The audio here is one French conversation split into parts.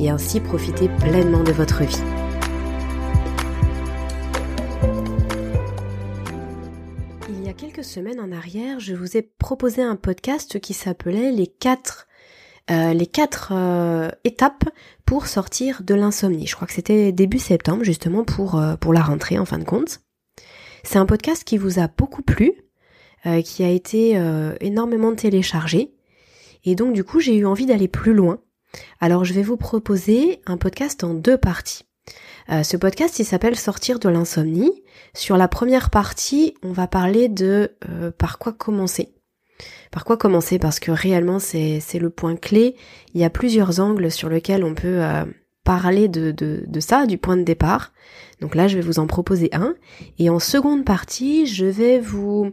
et ainsi profiter pleinement de votre vie. Il y a quelques semaines en arrière, je vous ai proposé un podcast qui s'appelait les quatre euh, les quatre euh, étapes pour sortir de l'insomnie. Je crois que c'était début septembre justement pour euh, pour la rentrée en fin de compte. C'est un podcast qui vous a beaucoup plu, qui a été énormément téléchargé et donc du coup j'ai eu envie d'aller plus loin alors je vais vous proposer un podcast en deux parties. Euh, ce podcast il s'appelle Sortir de l'insomnie. Sur la première partie, on va parler de euh, par quoi commencer. Par quoi commencer? Parce que réellement c'est le point clé. Il y a plusieurs angles sur lesquels on peut euh, parler de, de, de ça, du point de départ. Donc là je vais vous en proposer un. Et en seconde partie, je vais vous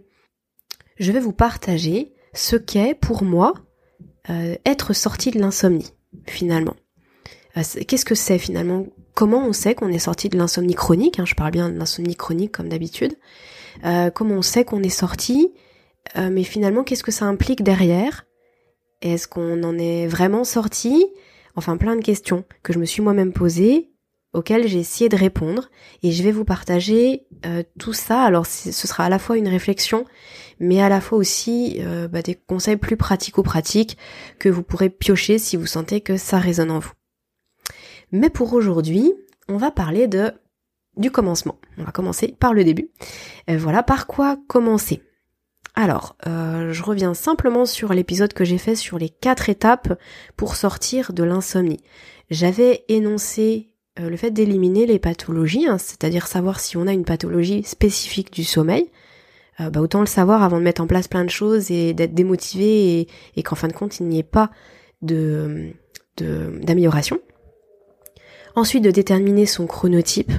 je vais vous partager ce qu'est pour moi être sorti de l'insomnie finalement. Euh, qu'est-ce que c'est finalement? Comment on sait qu'on est sorti de l'insomnie chronique hein, Je parle bien de l'insomnie chronique comme d'habitude. Euh, comment on sait qu'on est sorti? Euh, Mais finalement, qu'est-ce que ça implique derrière? Est-ce qu'on en est vraiment sorti? Enfin, plein de questions que je me suis moi-même posées, auxquelles j'ai essayé de répondre, et je vais vous partager tout ça. Alors, ce sera à la fois une réflexion, mais à la fois aussi euh, bah, des conseils plus pratico-pratiques que vous pourrez piocher si vous sentez que ça résonne en vous. Mais pour aujourd'hui, on va parler de du commencement. On va commencer par le début. Euh, voilà, par quoi commencer? Alors, euh, je reviens simplement sur l'épisode que j'ai fait sur les quatre étapes pour sortir de l'insomnie. J'avais énoncé le fait d'éliminer les pathologies, hein, c'est-à-dire savoir si on a une pathologie spécifique du sommeil, euh, bah, autant le savoir avant de mettre en place plein de choses et d'être démotivé et, qu'en fin de compte il n'y ait pas de d'amélioration. Ensuite de déterminer son chronotype.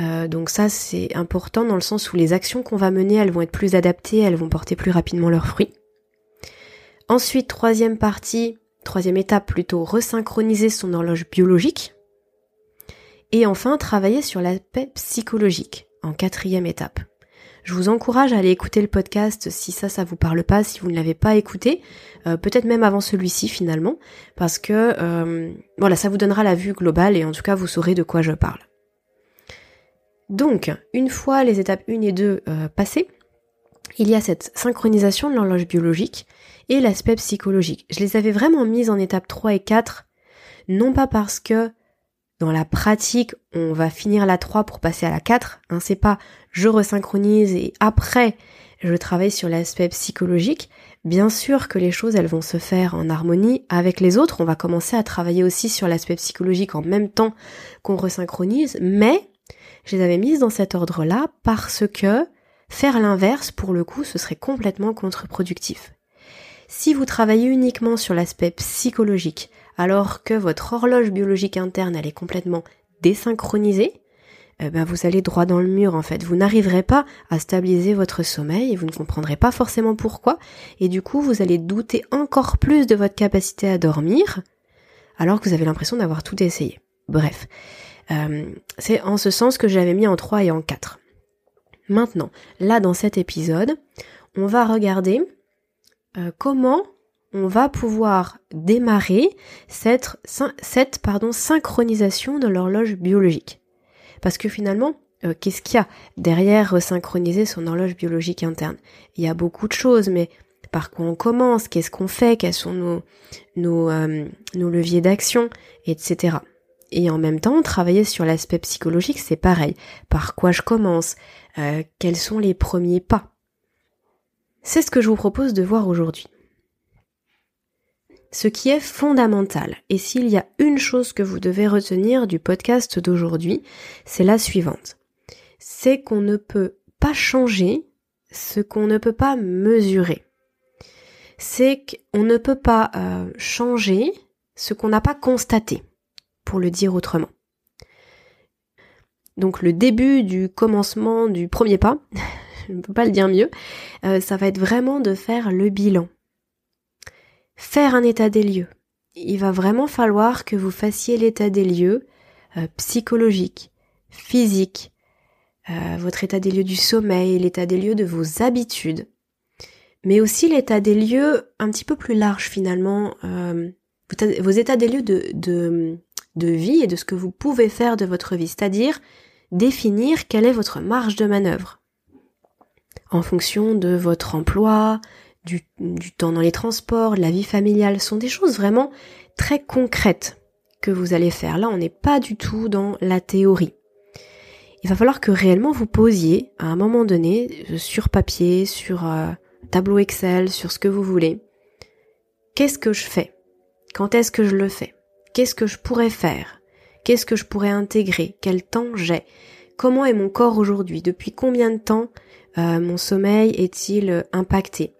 Euh, donc ça c'est important dans le sens où les actions qu'on va mener elles vont être plus adaptées, elles vont porter plus rapidement leurs fruits. Ensuite troisième partie, troisième étape plutôt, resynchroniser son horloge biologique. Et enfin travailler sur l'aspect psychologique en quatrième étape. Je vous encourage à aller écouter le podcast si ça, ça vous parle pas, si vous ne l'avez pas écouté, euh, peut-être même avant celui-ci finalement, parce que euh, voilà, ça vous donnera la vue globale et en tout cas vous saurez de quoi je parle. Donc, une fois les étapes 1 et 2 euh, passées, il y a cette synchronisation de l'horloge biologique et l'aspect psychologique. Je les avais vraiment mises en étapes 3 et 4, non pas parce que dans la pratique, on va finir la 3 pour passer à la 4. Hein, c'est pas je resynchronise et après je travaille sur l'aspect psychologique. Bien sûr que les choses elles vont se faire en harmonie avec les autres. On va commencer à travailler aussi sur l'aspect psychologique en même temps qu'on resynchronise, mais je les avais mises dans cet ordre-là parce que faire l'inverse, pour le coup, ce serait complètement contre-productif. Si vous travaillez uniquement sur l'aspect psychologique, alors que votre horloge biologique interne elle est complètement désynchronisée, eh ben vous allez droit dans le mur en fait. Vous n'arriverez pas à stabiliser votre sommeil vous ne comprendrez pas forcément pourquoi. Et du coup, vous allez douter encore plus de votre capacité à dormir alors que vous avez l'impression d'avoir tout essayé. Bref, euh, c'est en ce sens que j'avais mis en 3 et en 4. Maintenant, là dans cet épisode, on va regarder euh, comment on va pouvoir démarrer cette, cette pardon, synchronisation de l'horloge biologique. Parce que finalement, euh, qu'est-ce qu'il y a derrière synchroniser son horloge biologique interne? Il y a beaucoup de choses, mais par quoi on commence? Qu'est-ce qu'on fait? Quels sont nos, nos, euh, nos leviers d'action? Etc. Et en même temps, travailler sur l'aspect psychologique, c'est pareil. Par quoi je commence? Euh, Quels sont les premiers pas? C'est ce que je vous propose de voir aujourd'hui ce qui est fondamental. Et s'il y a une chose que vous devez retenir du podcast d'aujourd'hui, c'est la suivante. C'est qu'on ne peut pas changer ce qu'on ne peut pas mesurer. C'est qu'on ne peut pas euh, changer ce qu'on n'a pas constaté, pour le dire autrement. donc le début du commencement du premier pas, je ne peux pas le dire mieux, euh, ça va être vraiment de faire le bilan. Faire un état des lieux. Il va vraiment falloir que vous fassiez l'état des lieux euh, psychologique, physique, euh, votre état des lieux du sommeil, l'état des lieux de vos habitudes, mais aussi l'état des lieux un petit peu plus large finalement, vos états des lieux de, de, de vie et de ce que vous pouvez faire de votre vie, c'est-à-dire définir quelle est votre marge de manœuvre en fonction de votre emploi, du, temps dans les transports, de la vie familiale, sont des choses vraiment très concrètes que vous allez faire. Là, on n'est pas du tout dans la théorie. Il va falloir que réellement vous posiez à un moment donné euh, sur papier, sur euh, tableau Excel, sur ce que vous voulez. Qu'est-ce que je fais? Quand est-ce que je le fais? Qu'est-ce que je pourrais faire? Qu'est-ce que je pourrais intégrer? Quel temps j'ai? Comment est mon corps aujourd'hui? Depuis combien de temps euh, mon sommeil est-il impacté?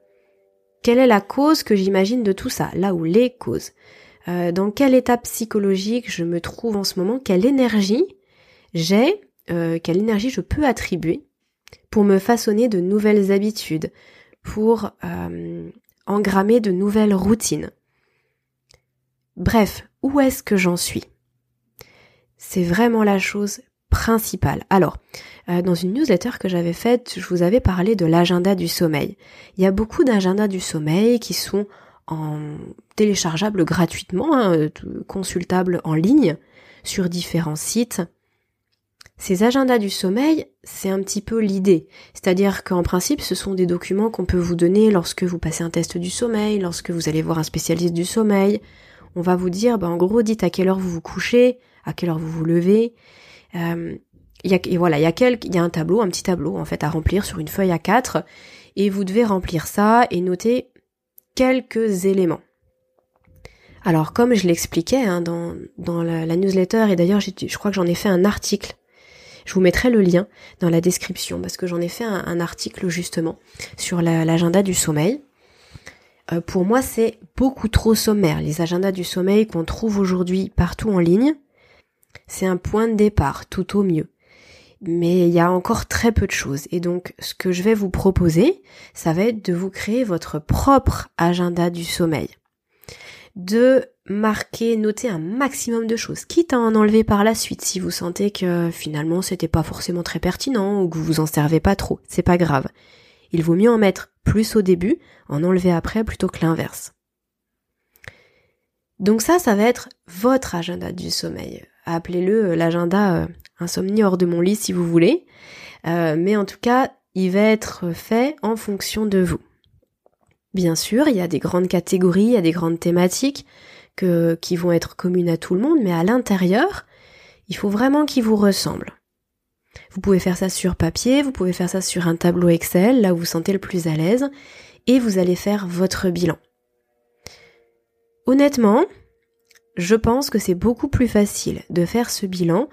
Quelle est la cause que j'imagine de tout ça Là où les causes. Euh, dans quel état psychologique je me trouve en ce moment Quelle énergie j'ai Quelle énergie je peux attribuer pour me façonner de nouvelles habitudes, pour engrammer de nouvelles routines Bref, où est-ce que j'en suis? C'est vraiment la chose principale. Alors, euh, dans une newsletter que j'avais faite, je vous avais parlé de l'agenda du sommeil. Il y a beaucoup d'agendas du sommeil qui sont en téléchargeables gratuitement, hein, euh, consultables en ligne sur différents sites. Ces agendas du sommeil, c'est un petit peu l'idée. C'est-à-dire qu'en principe, ce sont des documents qu'on peut vous donner lorsque vous passez un test du sommeil, lorsque vous allez voir un spécialiste du sommeil. On va vous dire, bah, en gros, dites à quelle heure vous vous couchez, à quelle heure vous vous levez, euh, y a, et voilà, il y a quelques, il y a un tableau, un petit tableau en fait à remplir sur une feuille à 4 et vous devez remplir ça et noter quelques éléments. Alors comme je l'expliquais hein, dans, dans la, newsletter et d'ailleurs je crois que j'en ai fait un article. Je vous mettrai le lien dans la description parce que j'en ai fait un, article justement sur l'agenda du sommeil. Euh, pour moi c'est beaucoup trop sommaire les agendas du sommeil qu'on trouve aujourd'hui partout en ligne. C'est un point de départ, tout au mieux. Mais il y a encore très peu de choses. Et donc, ce que je vais vous proposer, ça va être de vous créer votre propre agenda du sommeil. De marquer, noter un maximum de choses, quitte à en enlever par la suite si vous sentez que finalement c'était pas forcément très pertinent ou que vous vous en servez pas trop. C'est pas grave. Il vaut mieux en mettre plus au début, en enlever après plutôt que l'inverse. Donc ça, ça va être votre agenda du sommeil appelez-le euh, l'agenda euh, insomnie hors de mon lit si vous voulez. Euh, mais en tout cas, il va être fait en fonction de vous. Bien sûr, il y a des grandes catégories, il y a des grandes thématiques que, qui vont être communes à tout le monde, mais à l'intérieur, il faut vraiment qu'ils vous ressemblent. Vous pouvez faire ça sur papier, vous pouvez faire ça sur un tableau Excel, là où vous sentez le plus à l'aise, et vous allez faire votre bilan. Honnêtement, je pense que c'est beaucoup plus facile de faire ce bilan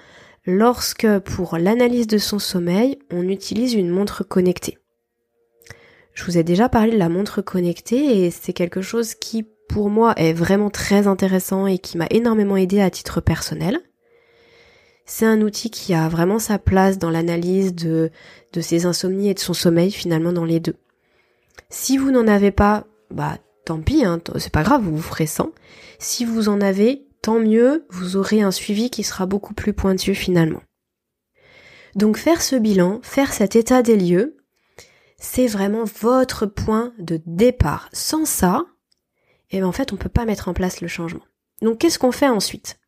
lorsque pour l'analyse de son sommeil, on utilise une montre connectée. Je vous ai déjà parlé de la montre connectée et c'est quelque chose qui pour moi est vraiment très intéressant et qui m'a énormément aidé à titre personnel. C'est un outil qui a vraiment sa place dans l'analyse de, de ses insomnies et de son sommeil finalement dans les deux. Si vous n'en avez pas, bah tant pis, hein, c'est pas grave, vous vous ferez sans. Si vous en avez, tant mieux, vous aurez un suivi qui sera beaucoup plus pointu finalement. Donc faire ce bilan, faire cet état des lieux, c'est vraiment votre point de départ. Sans ça, eh ben en fait, on peut pas mettre en place le changement. Donc qu'est-ce qu'on fait ensuite?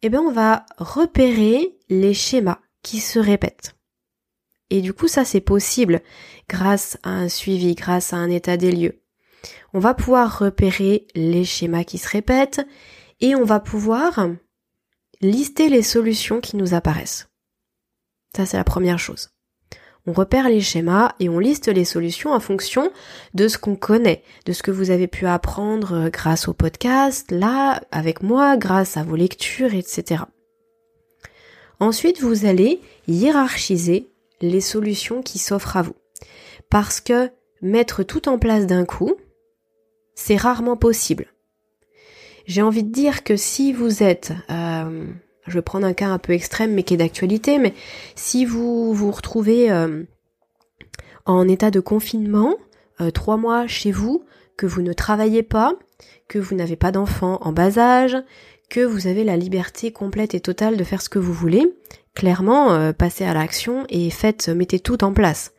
Eh bien, on va repérer les schémas qui se répètent. Et du coup, ça c'est possible grâce à un suivi, grâce à un état des lieux on va pouvoir repérer les schémas qui se répètent et on va pouvoir lister les solutions qui nous apparaissent. Ça, c'est la première chose. On repère les schémas et on liste les solutions en fonction de ce qu'on connaît, de ce que vous avez pu apprendre grâce au podcast, là, avec moi, grâce à vos lectures, etc. Ensuite, vous allez hiérarchiser les solutions qui s'offrent à vous. Parce que mettre tout en place d'un coup, c'est rarement possible. J'ai envie de dire que si vous êtes euh, je vais prendre un cas un peu extrême mais qui est d'actualité, mais si vous vous retrouvez euh, en état de confinement, euh, trois mois chez vous, que vous ne travaillez pas, que vous n'avez pas d'enfants en bas âge, que vous avez la liberté complète et totale de faire ce que vous voulez, clairement, passez à l'action et faites, mettez tout en place.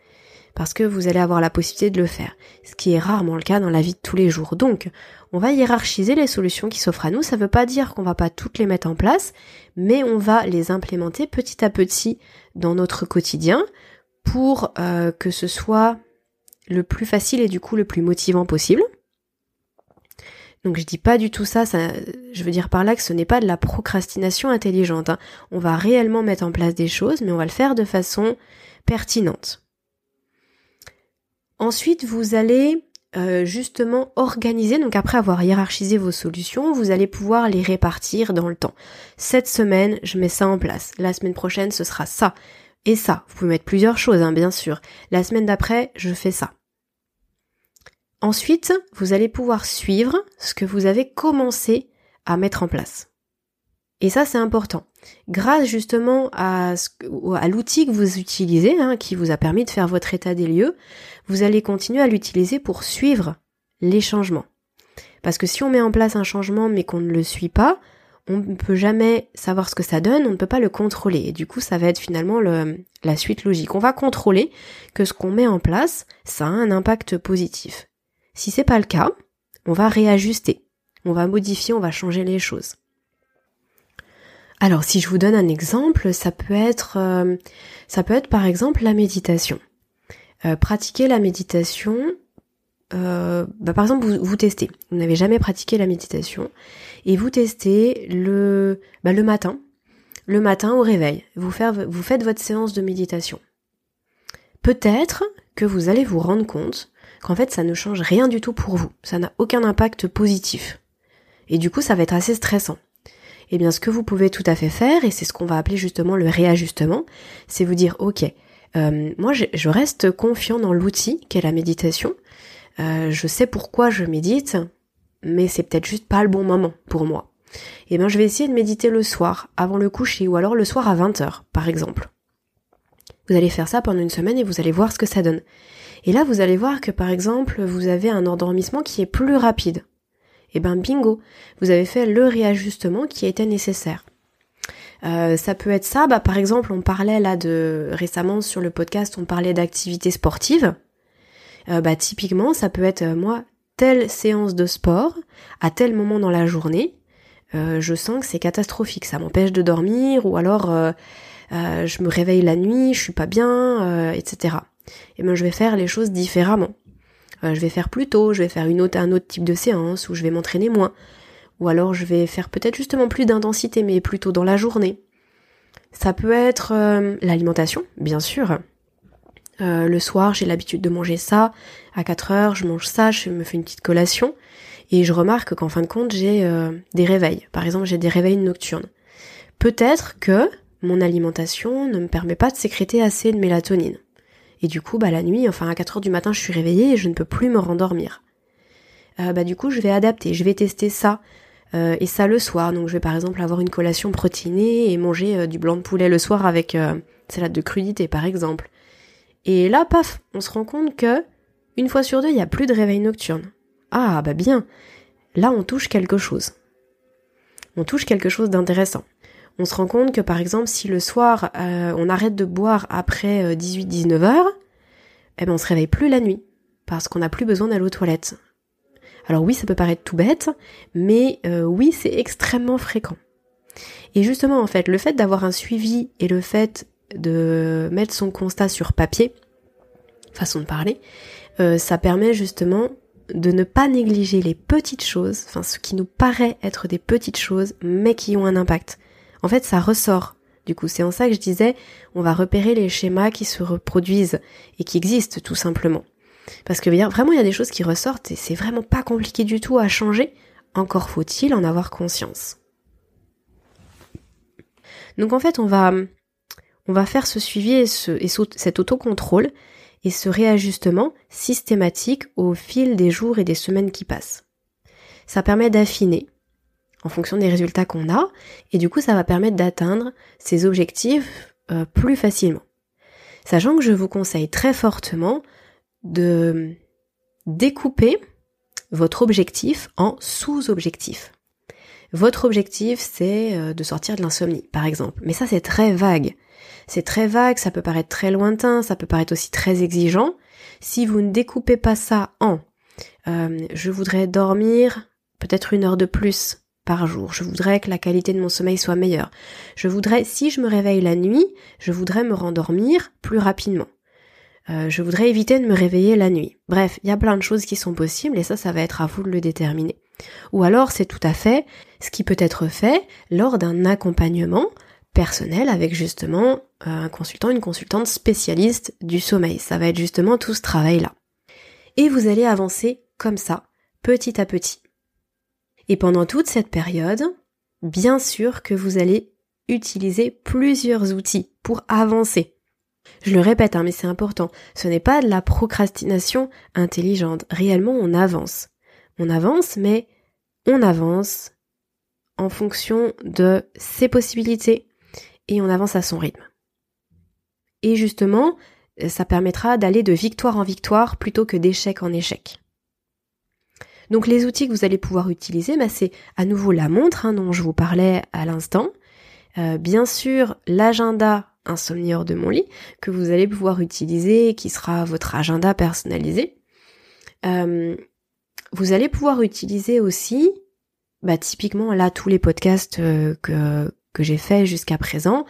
Parce que vous allez avoir la possibilité de le faire. Ce qui est rarement le cas dans la vie de tous les jours. Donc, on va hiérarchiser les solutions qui s'offrent à nous. Ça ne veut pas dire qu'on va pas toutes les mettre en place, mais on va les implémenter petit à petit dans notre quotidien pour euh, que ce soit le plus facile et du coup le plus motivant possible. Donc je dis pas du tout ça, je veux dire par là que ce n'est pas de la procrastination intelligente. Hein. On va réellement mettre en place des choses, mais on va le faire de façon pertinente. Ensuite, vous allez euh, justement organiser, donc après avoir hiérarchisé vos solutions, vous allez pouvoir les répartir dans le temps. Cette semaine, je mets ça en place. La semaine prochaine, ce sera ça. Et ça. Vous pouvez mettre plusieurs choses, hein, bien sûr. La semaine d'après, je fais ça. Ensuite, vous allez pouvoir suivre ce que vous avez commencé à mettre en place. Et ça, c'est important. Grâce justement à, l'outil que vous utilisez, hein, qui vous a permis de faire votre état des lieux, vous allez continuer à l'utiliser pour suivre les changements. Parce que si on met en place un changement mais qu'on ne le suit pas, on ne peut jamais savoir ce que ça donne, on ne peut pas le contrôler. Et du coup, ça va être finalement le, la suite logique. On va contrôler que ce qu'on met en place, ça a un impact positif. Si c'est pas le cas, on va réajuster, on va modifier, on va changer les choses. Alors si je vous donne un exemple, ça peut être euh, ça peut être par exemple la méditation. Euh, pratiquer la méditation, euh, bah, par exemple vous, vous testez, vous n'avez jamais pratiqué la méditation et vous testez le bah, matin, le matin au réveil, vous faites votre séance de méditation. Peut-être que vous allez vous rendre compte qu'en fait ça ne change rien du tout pour vous, ça n'a aucun impact positif. Et du coup ça va être assez stressant. Eh bien ce que vous pouvez tout à fait faire, et c'est ce qu'on va appeler justement le réajustement, c'est vous dire ok, euh, moi je, reste confiant dans l'outil qu'est la méditation, euh, je sais pourquoi je médite, mais c'est peut-être juste pas le bon moment pour moi. Eh bien je vais essayer de méditer le soir, avant le coucher, ou alors le soir à 20h par exemple. Vous allez faire ça pendant une semaine et vous allez voir ce que ça donne. Et là, vous allez voir que par exemple, vous avez un endormissement qui est plus rapide. Et eh ben bingo, vous avez fait le réajustement qui était nécessaire. Euh, ça peut être ça, bah par exemple, on parlait là de récemment sur le podcast, on parlait d'activités sportives. Euh, bah typiquement, ça peut être euh, moi telle séance de sport à tel moment dans la journée. je sens que c'est catastrophique, ça m'empêche de dormir ou alors je me réveille la nuit, je suis pas bien, etc et ben je vais faire les choses différemment. Euh, je vais faire plus tôt, je vais faire une autre, un autre type de séance, ou je vais m'entraîner moins. Ou alors je vais faire peut-être justement plus d'intensité, mais plutôt dans la journée. Ça peut être euh, l'alimentation, bien sûr. Euh, le soir, j'ai l'habitude de manger ça. À 4 heures, je mange ça, je me fais une petite collation. Et je remarque qu'en fin de compte, j'ai des réveils. Par exemple, j'ai des réveils nocturnes. Peut-être que mon alimentation ne me permet pas de sécréter assez de mélatonine. Et du coup, bah la nuit, enfin à 4 heures du matin, je suis réveillée et je ne peux plus me rendormir. Euh, bah du coup, je vais adapter, je vais tester ça euh, et ça le soir. Donc je vais par exemple avoir une collation protéinée et manger euh, du blanc de poulet le soir avec salade de crudité par exemple. Et là, paf, on se rend compte que une fois sur deux, il n'y a plus de réveil nocturne. Ah bah bien, là on touche quelque chose. On touche quelque chose d'intéressant on se rend compte que par exemple si le soir euh, on arrête de boire après 18-19 euh, heures, eh ben on se réveille plus la nuit parce qu'on n'a plus besoin d'aller aux toilettes. Alors oui, ça peut paraître tout bête, mais euh, oui, c'est extrêmement fréquent. Et justement, en fait, le fait d'avoir un suivi et le fait de mettre son constat sur papier, façon de parler, ça permet justement de ne pas négliger les petites choses, enfin ce qui nous paraît être des petites choses, mais qui ont un impact en fait, ça ressort. Du coup, c'est en ça que je disais, on va repérer les schémas qui se reproduisent et qui existent tout simplement. Parce que vraiment, il y a des choses qui ressortent et c'est vraiment pas compliqué du tout à changer. Encore faut-il en avoir conscience. Donc en fait, on va, on va faire ce suivi et, et cet autocontrôle et ce réajustement systématique au fil des jours et des semaines qui passent. Ça permet d'affiner, en fonction des résultats qu'on a, et du coup ça va permettre d'atteindre ces objectifs euh, plus facilement. Sachant que je vous conseille très fortement de découper votre objectif en sous-objectifs. Votre objectif, c'est euh, de sortir de l'insomnie, par exemple. Mais ça, c'est très vague. C'est très vague, ça peut paraître très lointain, ça peut paraître aussi très exigeant. Si vous ne découpez pas ça en euh, je voudrais dormir peut-être une heure de plus par jour, je voudrais que la qualité de mon sommeil soit meilleure, je voudrais, si je me réveille la nuit, je voudrais me rendormir plus rapidement. Euh, je voudrais éviter de me réveiller la nuit. Bref, il y a plein de choses qui sont possibles et ça, ça va être à vous de le déterminer. Ou alors, c'est tout à fait ce qui peut être fait lors d'un accompagnement personnel avec justement euh, un consultant, une consultante spécialiste du sommeil. Ça va être justement tout ce travail-là. Et vous allez avancer comme ça, petit à petit. Et pendant toute cette période, bien sûr que vous allez utiliser plusieurs outils pour avancer. Je le répète, hein, mais c'est important. Ce n'est pas de la procrastination intelligente. Réellement, on avance. On avance, mais on avance en fonction de ses possibilités et on avance à son rythme. Et justement, ça permettra d'aller de victoire en victoire plutôt que d'échec en échec. Donc les outils que vous allez pouvoir utiliser, bah, c'est à nouveau la montre hein, dont je vous parlais à l'instant. Euh, bien sûr, l'agenda insomnie hors de mon lit que vous allez pouvoir utiliser, qui sera votre agenda personnalisé. Euh, vous allez pouvoir utiliser aussi, bah, typiquement là tous les podcasts euh, que que j'ai fait jusqu'à présent,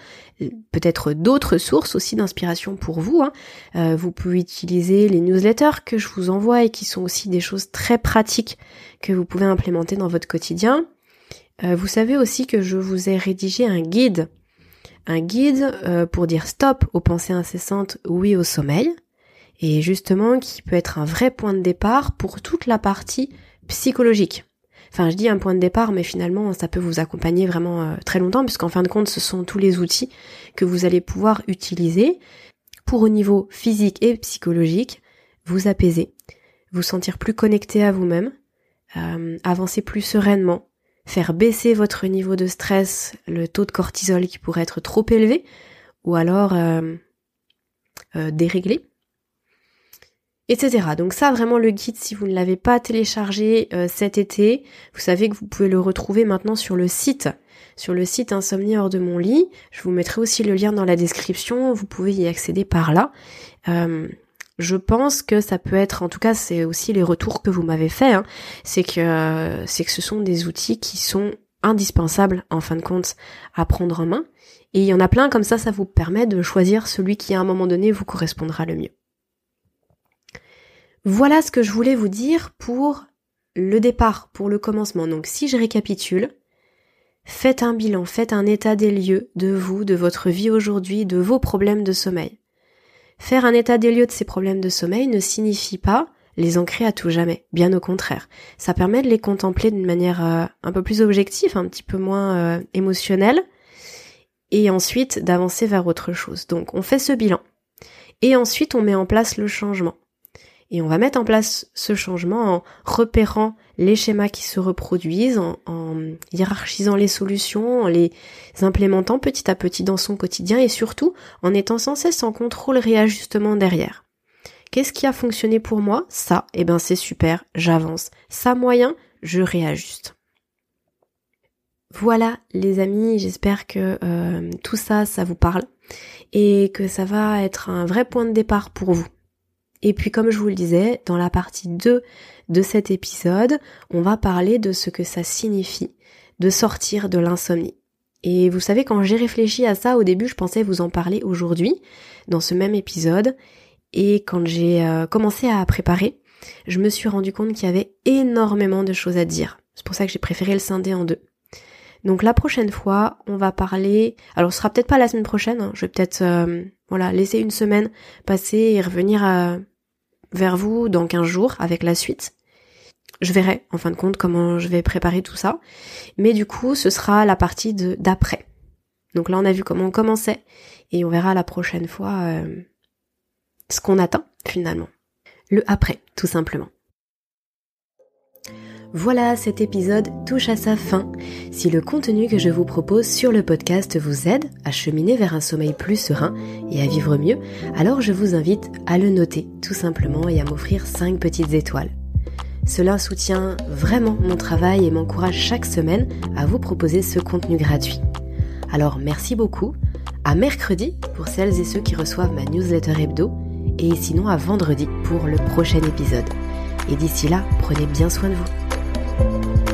peut-être d'autres sources aussi d'inspiration pour vous. Hein. Euh, vous pouvez utiliser les newsletters que je vous envoie et qui sont aussi des choses très pratiques que vous pouvez implémenter dans votre quotidien. Euh, vous savez aussi que je vous ai rédigé un guide, un guide euh, pour dire stop aux pensées incessantes, oui au sommeil, et justement qui peut être un vrai point de départ pour toute la partie psychologique. Enfin, je dis un point de départ, mais finalement, ça peut vous accompagner vraiment euh, très longtemps, puisqu'en fin de compte, ce sont tous les outils que vous allez pouvoir utiliser pour au niveau physique et psychologique vous apaiser, vous sentir plus connecté à vous-même, euh, avancer plus sereinement, faire baisser votre niveau de stress, le taux de cortisol qui pourrait être trop élevé, ou alors euh, dérégler etc. Donc ça vraiment le guide si vous ne l'avez pas téléchargé euh, cet été, vous savez que vous pouvez le retrouver maintenant sur le site, sur le site Insomnie hors de mon lit. Je vous mettrai aussi le lien dans la description, vous pouvez y accéder par là. Euh, je pense que ça peut être, en tout cas c'est aussi les retours que vous m'avez fait, hein, c'est que c'est que ce sont des outils qui sont indispensables en fin de compte à prendre en main. Et il y en a plein comme ça, ça vous permet de choisir celui qui à un moment donné vous correspondra le mieux. Voilà ce que je voulais vous dire pour le départ, pour le commencement. Donc si je récapitule, faites un bilan, faites un état des lieux de vous, de votre vie aujourd'hui, de vos problèmes de sommeil. Faire un état des lieux de ces problèmes de sommeil ne signifie pas les ancrer à tout jamais, bien au contraire. Ça permet de les contempler d'une manière euh, un peu plus objective, un petit peu moins euh, émotionnelle, et ensuite d'avancer vers autre chose. Donc on fait ce bilan. Et ensuite on met en place le changement. Et on va mettre en place ce changement en repérant les schémas qui se reproduisent, en, hiérarchisant les solutions, en les implémentant petit à petit dans son quotidien et surtout en étant sans cesse en contrôle réajustement derrière. Qu'est-ce qui a fonctionné pour moi? Ça, eh ben c'est super, j'avance. Ça moyen, je réajuste. Voilà les amis, j'espère que euh, tout ça, ça vous parle et que ça va être un vrai point de départ pour vous. Et puis comme je vous le disais, dans la partie 2 de cet épisode, on va parler de ce que ça signifie de sortir de l'insomnie. Et vous savez, quand j'ai réfléchi à ça au début, je pensais vous en parler aujourd'hui, dans ce même épisode. Et quand j'ai euh, commencé à préparer, je me suis rendu compte qu'il y avait énormément de choses à dire. C'est pour ça que j'ai préféré le scinder en deux. Donc la prochaine fois, on va parler. Alors ce sera peut-être pas la semaine prochaine. Hein. Je vais peut-être euh, voilà laisser une semaine passer et revenir à, vers vous dans 15 jours avec la suite. Je verrai en fin de compte comment je vais préparer tout ça. Mais du coup, ce sera la partie d'après. Donc là, on a vu comment on commençait et on verra la prochaine fois euh, ce qu'on atteint finalement. Le après, tout simplement. Voilà, cet épisode touche à sa fin. Si le contenu que je vous propose sur le podcast vous aide à cheminer vers un sommeil plus serein et à vivre mieux, alors je vous invite à le noter tout simplement et à m'offrir 5 petites étoiles. Cela soutient vraiment mon travail et m'encourage chaque semaine à vous proposer ce contenu gratuit. Alors merci beaucoup, à mercredi pour celles et ceux qui reçoivent ma newsletter hebdo, et sinon à vendredi pour le prochain épisode. Et d'ici là, prenez bien soin de vous. Bye.